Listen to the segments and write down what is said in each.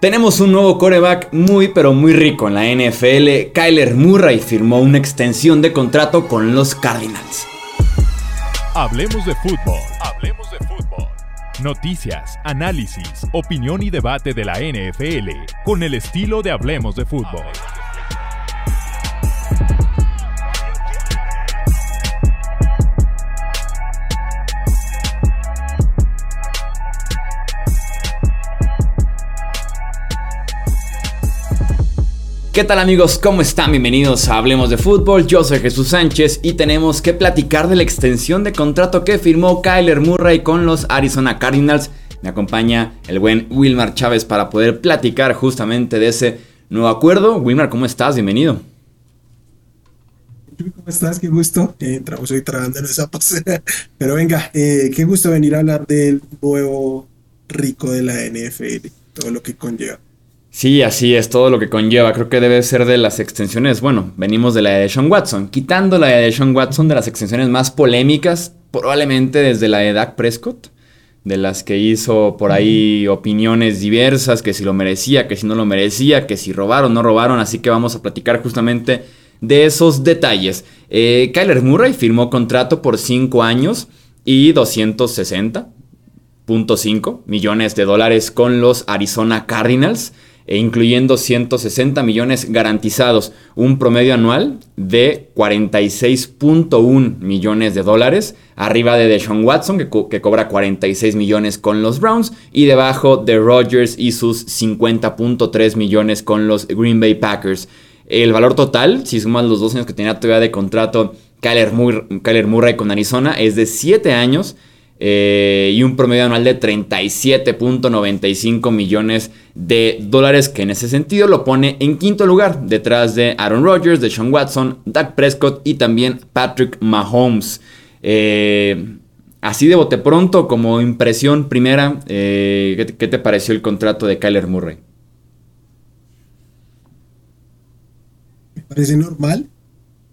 Tenemos un nuevo coreback muy pero muy rico en la NFL. Kyler Murray firmó una extensión de contrato con los Cardinals. Hablemos de fútbol. Hablemos de fútbol. Noticias, análisis, opinión y debate de la NFL con el estilo de Hablemos de fútbol. ¿Qué tal amigos? ¿Cómo están? Bienvenidos a Hablemos de Fútbol. Yo soy Jesús Sánchez y tenemos que platicar de la extensión de contrato que firmó Kyler Murray con los Arizona Cardinals. Me acompaña el buen Wilmar Chávez para poder platicar justamente de ese nuevo acuerdo. Wilmar, ¿cómo estás? Bienvenido. ¿Cómo estás? Qué gusto. Eh, hoy trabajando en esa pasera. Pero venga, eh, qué gusto venir a hablar del nuevo rico de la NFL, todo lo que conlleva. Sí, así es, todo lo que conlleva. Creo que debe ser de las extensiones. Bueno, venimos de la de Sean Watson. Quitando la de Sean Watson, de las extensiones más polémicas, probablemente desde la de Dak Prescott. De las que hizo por ahí opiniones diversas, que si lo merecía, que si no lo merecía, que si robaron no robaron. Así que vamos a platicar justamente de esos detalles. Eh, Kyler Murray firmó contrato por 5 años y 260.5 millones de dólares con los Arizona Cardinals e incluyendo 160 millones garantizados, un promedio anual de 46.1 millones de dólares, arriba de Deshaun Watson que, cobra 46 millones con los Browns y debajo de Rodgers y sus 50.3 millones con los Green Bay Packers. El valor total, si sumas los dos años que tenía todavía de contrato Kyler, Murray con Arizona, es de 7 años eh, y un promedio anual de 37.95 millones de dólares, que en ese sentido lo pone en quinto lugar, detrás de Aaron Rodgers, de Sean Watson, Doug Prescott y también Patrick Mahomes. Eh, así de bote pronto, como impresión primera, eh, ¿qué, ¿qué, te pareció el contrato de Kyler Murray? Me parece normal.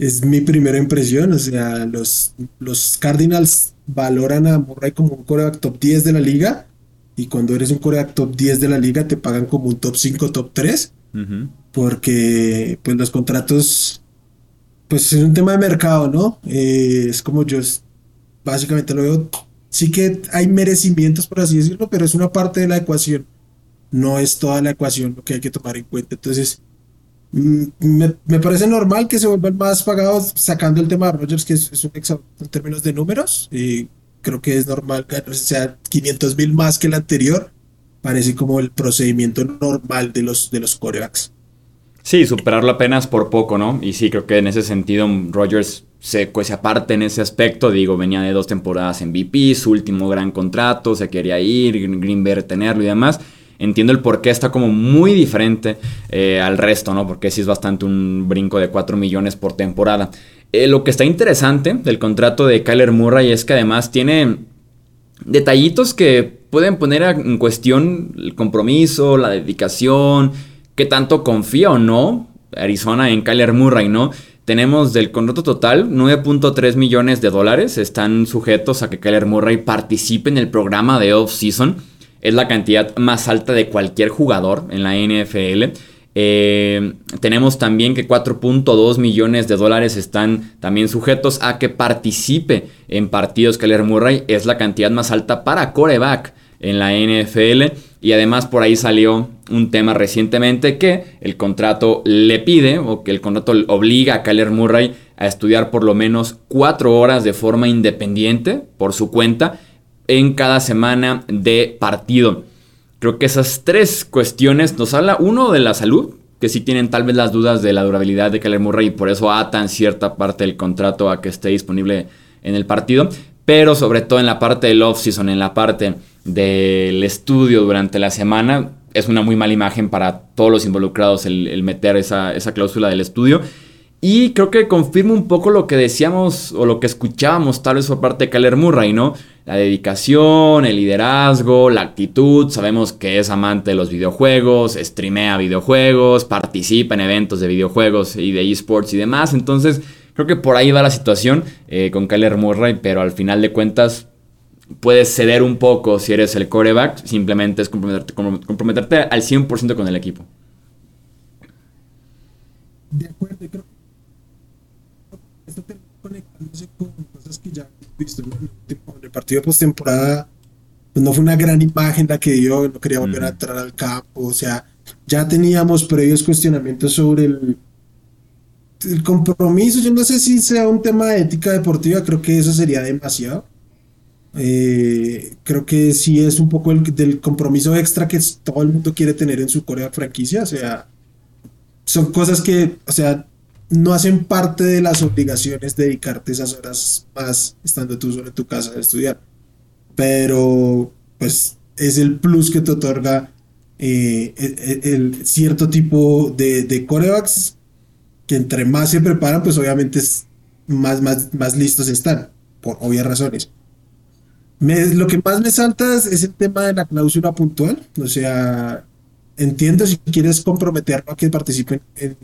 Es mi primera impresión. O sea, los, los Cardinals valoran a Murray como un coreback top 10 de la liga. Y cuando eres un coreback top 10 de la liga, te pagan como un top 5, top 3. Porque pues los contratos, pues es un tema de mercado, ¿no? Eh, es como yo básicamente lo veo. Sí que hay merecimientos, por así decirlo, pero es una parte de la ecuación. No es toda la ecuación lo que hay que tomar en cuenta. Entonces, me, me, parece normal que se vuelvan más pagados sacando el tema de Rogers, que es, un examen en términos de números. Y creo que es normal que sea 500 mil más que el anterior. Parece como el procedimiento normal de los, de los corebacks. Sí, superarlo apenas por poco, ¿no? Y sí, creo que en ese sentido Rogers se cuece aparte en ese aspecto. Digo, venía de dos temporadas en VP, su último gran contrato, se quería ir, Green Bay tenerlo y demás. Entiendo el por qué está como muy diferente eh, al resto, ¿no? Porque sí es bastante un brinco de 4 millones por temporada. Eh, lo que está interesante del contrato de Kyler Murray es que además tiene detallitos que pueden poner en cuestión el compromiso, la dedicación, qué tanto confía o no Arizona en Kyler Murray, ¿no? Tenemos del contrato total 9.3 millones de dólares, están sujetos a que Kyler Murray participe en el programa de off-season. Es la cantidad más alta de cualquier jugador en la NFL. Eh, tenemos también que 4.2 millones de dólares están también sujetos a que participe en partidos Keller Murray. Es la cantidad más alta para coreback en la NFL. Y además por ahí salió un tema recientemente que el contrato le pide o que el contrato obliga a Kyler Murray a estudiar por lo menos 4 horas de forma independiente por su cuenta en cada semana de partido. Creo que esas tres cuestiones nos habla uno de la salud, que sí tienen tal vez las dudas de la durabilidad de Kyler Murray y por eso atan cierta parte del contrato a que esté disponible en el partido, pero sobre todo en la parte del off-season, en la parte del estudio durante la semana, es una muy mala imagen para todos los involucrados el, meter esa, esa cláusula del estudio. Y creo que confirma un poco lo que decíamos o lo que escuchábamos tal vez por parte de Kyler Murray, ¿no? La dedicación, el liderazgo, la actitud. Sabemos que es amante de los videojuegos, streamea videojuegos, participa en eventos de videojuegos y de esports y demás. Entonces, creo que por ahí va la situación eh, con Kyler Murray, pero al final de cuentas, puedes ceder un poco si eres el coreback, simplemente es comprometerte, comprometerte al 100% con el equipo. De acuerdo, creo que esto te conectándose con cosas que ya hemos visto partido de postemporada. Pues no fue una gran imagen la que dio, no quería volver a entrar al campo, o sea, ya teníamos previos cuestionamientos sobre el, el compromiso. Yo no sé si sea un tema de ética deportiva, creo que eso sería demasiado. Eh, creo que sí es un poco el del compromiso extra que todo el mundo quiere tener en su Corea franquicia. O sea, son cosas que, o sea, no hacen parte de las obligaciones de dedicarte esas horas más estando tú solo en tu casa a estudiar. Pero, pues, es el plus que te otorga eh, el, cierto tipo de, de corebacks que entre más se preparan, pues obviamente es más, más, más listos están, por obvias razones lo que más me salta es, el tema de la cláusula puntual. O sea, entiendo si quieres comprometerlo a que participen en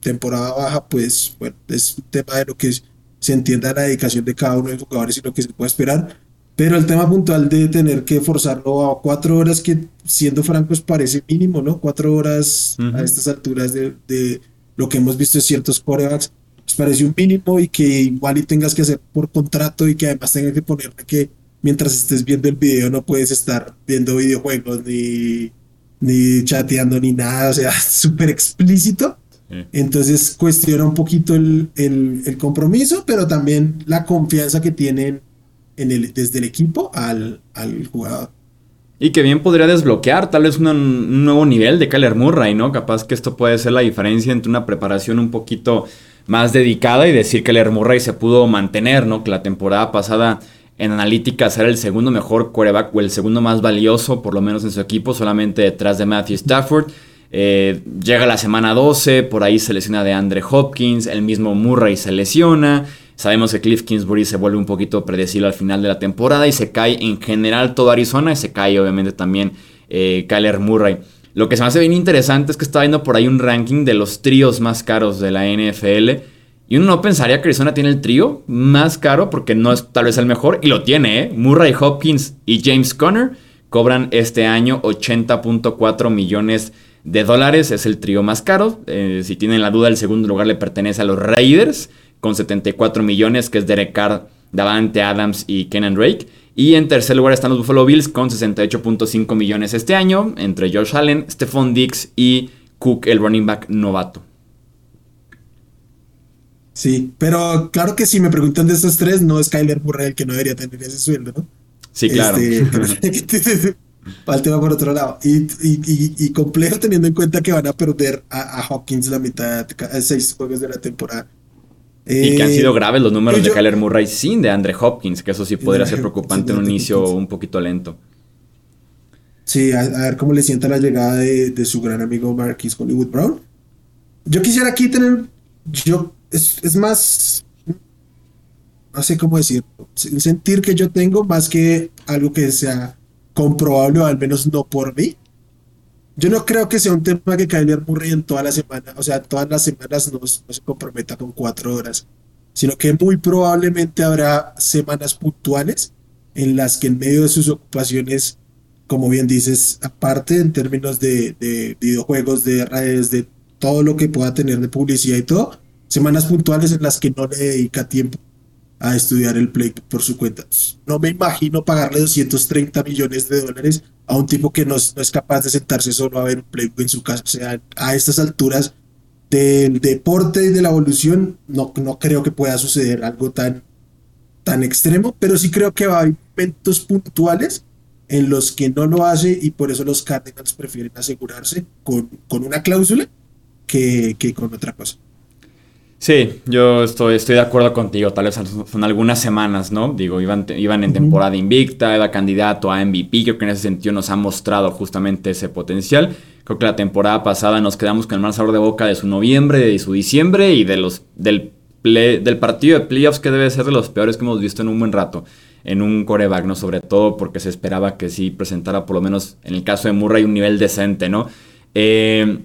temporada baja, pues bueno, es un tema de lo que se entienda la dedicación de cada uno de los jugadores y lo que se puede esperar. Pero el tema puntual de tener que forzarlo a cuatro horas, que siendo francos parece mínimo, ¿no? Cuatro horas a estas alturas de, de, lo que hemos visto en ciertos corebacks, pues parece un mínimo y que igual y tengas que hacer por contrato y que además tengas que ponerle que mientras estés viendo el video no puedes estar viendo videojuegos ni, ni chateando ni nada, o sea, súper explícito. Entonces cuestiona un poquito el, el, compromiso, pero también la confianza que tienen en el, desde el equipo al, al jugador. Y que bien podría desbloquear tal vez un nuevo nivel de Kyler Murray, ¿no? Capaz que esto puede ser la diferencia entre una preparación un poquito más dedicada y decir que Kyler Murray se pudo mantener, ¿no? Que la temporada pasada en analítica ser el segundo mejor quarterback o el segundo más valioso, por lo menos en su equipo, solamente detrás de Matthew Stafford. Eh, llega la semana 12, por ahí se lesiona de Andre Hopkins, el mismo Murray se lesiona. Sabemos que Cliff Kingsbury se vuelve un poquito predecible al final de la temporada y se cae en general todo Arizona y se cae obviamente también eh, Kyler Murray. Lo que se me hace bien interesante es que está viendo por ahí un ranking de los tríos más caros de la NFL y uno no pensaría que Arizona tiene el trío más caro porque no es tal vez el mejor y lo tiene, ¿eh? Murray Hopkins y James Conner cobran este año 80.4 millones de dólares, es el trío más caro. Eh, si tienen la duda, el segundo lugar le pertenece a los Raiders con 74 millones, que es Derek Carr, Davante Adams y Kenan Drake. Y en tercer lugar están los Buffalo Bills con 68.5 millones este año, entre Josh Allen, Stephon Diggs y Cook, el running back novato. Sí, pero claro que si me preguntan de estos tres, no es Kyler Murray el que no debería tener ese sueldo, ¿no? Sí, claro. Este, tema por otro lado. Y, complejo teniendo en cuenta que van a perder a, Hawkins la mitad, de seis juegos de la temporada. y que han sido eh, graves los números de Kyler Murray sin de Andre Hopkins, que eso sí podría ser preocupante en un inicio un poquito lento. Sí, a, ver cómo le sienta la llegada de, de su gran amigo Marquis Hollywood Brown. Yo quisiera aquí tener, yo es, más, no sé cómo decir, sentir que yo tengo más que algo que sea comprobable o al menos no por mí. Yo no creo que sea un tema que Kyler Murray en toda la semana, o sea, todas las semanas no, se comprometa con cuatro horas, sino que muy probablemente habrá semanas puntuales en las que en medio de sus ocupaciones, como bien dices, aparte en términos de, de videojuegos, de redes, de todo lo que pueda tener de publicidad y todo, semanas puntuales en las que no le dedica tiempo a estudiar el playbook por su cuenta. No me imagino pagarle 230 millones de dólares a un tipo que no, es capaz de sentarse solo a ver un playbook en su casa. O sea, a estas alturas del deporte y de la evolución, no, no creo que pueda suceder algo tan, tan extremo, pero sí creo que va a haber momentos puntuales en los que no lo hace y por eso los Cardinals prefieren asegurarse con, con una cláusula que, que con otra cosa. Sí, yo estoy, estoy de acuerdo contigo. Tal vez son algunas semanas, ¿no? Digo, iban, iban en temporada invicta, era candidato a MVP. Creo que en ese sentido nos ha mostrado justamente ese potencial. Creo que la temporada pasada nos quedamos con el mal sabor de boca de su noviembre, de su diciembre y de los, del, del partido de playoffs que debe ser de los peores que hemos visto en un buen rato. En un coreback, ¿no? Sobre todo porque se esperaba que sí presentara, por lo menos en el caso de Murray, un nivel decente, ¿no? Eh.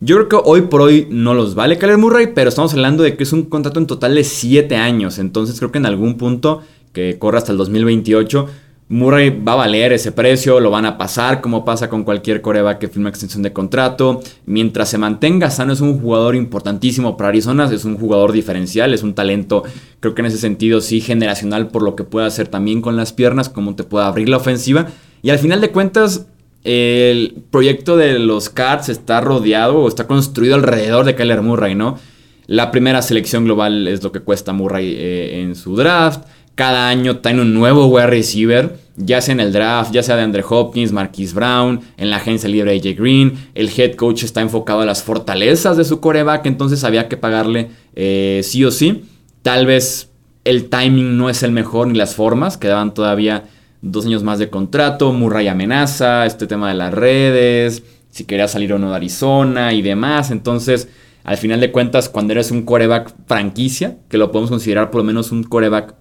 Yo creo que hoy por hoy no los vale Kyler Murray, pero estamos hablando de que es un contrato en total de 7 años. Entonces creo que en algún punto, que corre hasta el 2028, Murray va a valer ese precio, lo van a pasar como pasa con cualquier coreback que firma extensión de contrato. Mientras se mantenga sano es un jugador importantísimo para Arizona, es un jugador diferencial, es un talento, creo que en ese sentido sí generacional por lo que puede hacer también con las piernas, como te puede abrir la ofensiva. Y al final de cuentas, el proyecto de los Cards está rodeado o está construido alrededor de Kyler Murray, ¿no? La primera selección global es lo que cuesta Murray eh, en su draft. Cada año tiene un nuevo wide receiver, ya sea en el draft, ya sea de Andre Hopkins, Marquise Brown, en la agencia libre AJ Green. El head coach está enfocado a las fortalezas de su coreback, entonces había que pagarle eh, sí o sí. Tal vez el timing no es el mejor ni las formas, quedaban todavía dos años más de contrato. Murray amenaza, este tema de las redes, si quería salir o no de Arizona y demás. Entonces, al final de cuentas, cuando eres un coreback franquicia, que lo podemos considerar por lo menos un coreback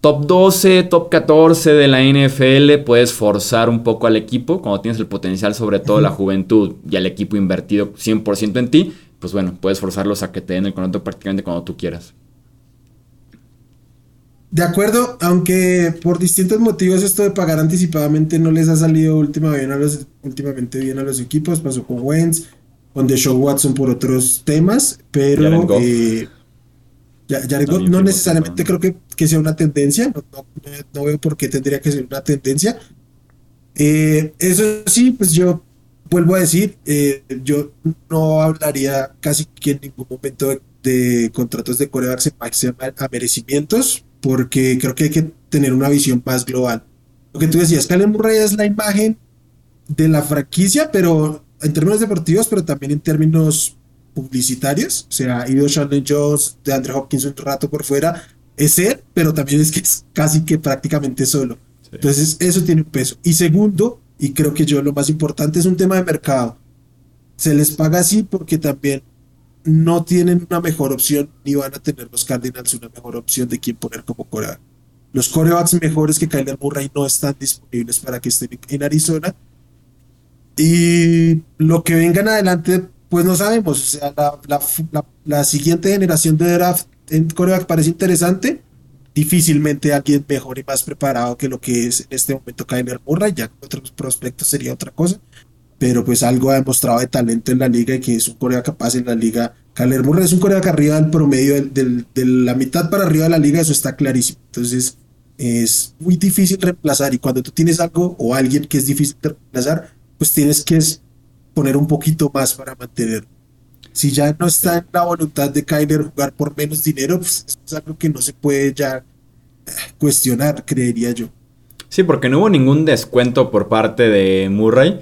top 12, top 14 de la NFL, puedes forzar un poco al equipo cuando tienes el potencial, sobre todo la juventud y al equipo invertido 100% en ti, pues bueno, puedes forzarlos a que te den el contrato prácticamente cuando tú quieras. De acuerdo, aunque por distintos motivos esto de pagar anticipadamente no les ha salido últimamente bien a los, últimamente bien a los equipos, pasó con Wentz, con Deshaun Watson por otros temas, pero Jared Goff no necesariamente creo que, que, sea una tendencia, no, veo por qué tendría que ser una tendencia. Eh, eso sí, pues yo vuelvo a decir, eh, yo no hablaría casi que en ningún momento de, contratos de corebacks en a, merecimientos, porque creo que hay que tener una visión más global. Lo que tú decías, Calen Murray es la imagen de la franquicia, pero en términos deportivos, pero también en términos publicitarios, o sea, ha ido Shannon Jones, de Andre Hopkins un rato por fuera, es él, pero también es que es casi que prácticamente solo. Entonces, eso tiene un peso. Y segundo, y creo que yo lo más importante es un tema de mercado. Se les paga así porque también no tienen una mejor opción, ni van a tener los Cardinals una mejor opción de quién poner como coreback. Los corebacks mejores que Kyler Murray no están disponibles para que estén en Arizona. Y lo que vengan adelante pues no sabemos. O sea, la, siguiente generación de draft en coreback parece interesante. Difícilmente alguien mejor y más preparado que lo que es en este momento Kyler Murray. Ya otros prospectos sería otra cosa. Pero pues algo ha demostrado de talento en la liga y que es un coreback capaz en la liga. Kyler Murray es un coreback arriba del promedio, de la mitad para arriba de la liga, eso está clarísimo. Entonces es muy difícil reemplazar y cuando tú tienes algo o alguien que es difícil de reemplazar, pues tienes que poner un poquito más para mantener. Si ya no está en la voluntad de Kyler jugar por menos dinero, pues es algo que no se puede ya eh, cuestionar, creería yo. Sí, porque no hubo ningún descuento por parte de Murray.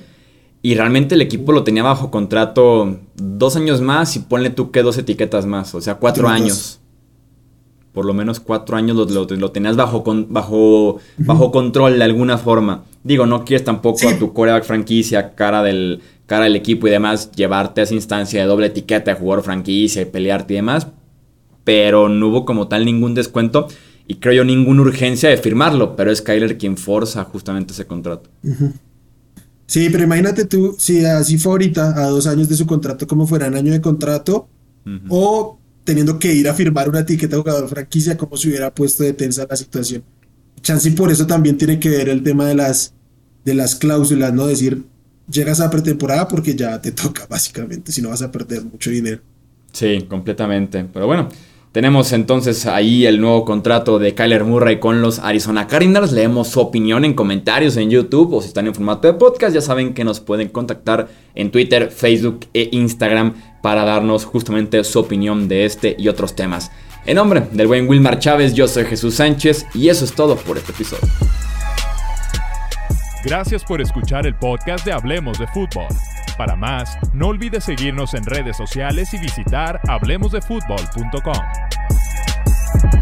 Y realmente el equipo lo tenía bajo contrato dos años más y ponle tú que dos etiquetas más, o sea, cuatro años. Por lo menos cuatro años lo, lo, tenías bajo, bajo, bajo control de alguna forma. Digo, no quieres tampoco a tu coreback franquicia, cara del, cara del equipo y demás, llevarte a esa instancia de doble etiqueta de jugador franquicia y pelearte y demás. Pero no hubo como tal ningún descuento y creo yo ninguna urgencia de firmarlo, pero es Kyler quien forza justamente ese contrato. Sí, pero imagínate tú, si así fue ahorita, a dos años de su contrato, como fuera un año de contrato, o teniendo que ir a firmar una etiqueta de jugador franquicia, como se hubiera puesto de tensa la situación. Chance por eso también tiene que ver el tema de las, de las cláusulas, ¿no? Decir, llegas a pretemporada porque ya te toca, básicamente, si no vas a perder mucho dinero. Sí, completamente. Pero bueno, tenemos entonces ahí el nuevo contrato de Kyler Murray con los Arizona Cardinals. Leemos su opinión en comentarios en YouTube o si están en formato de podcast, ya saben que nos pueden contactar en Twitter, Facebook e Instagram para darnos justamente su opinión de este y otros temas. En nombre del buen Wilmar Chávez, yo soy Jesús Sánchez y eso es todo por este episodio. Gracias por escuchar el podcast de Hablemos de Fútbol. Para más, no olvides seguirnos en redes sociales y visitar hablemosdefutbol.com. Thank you.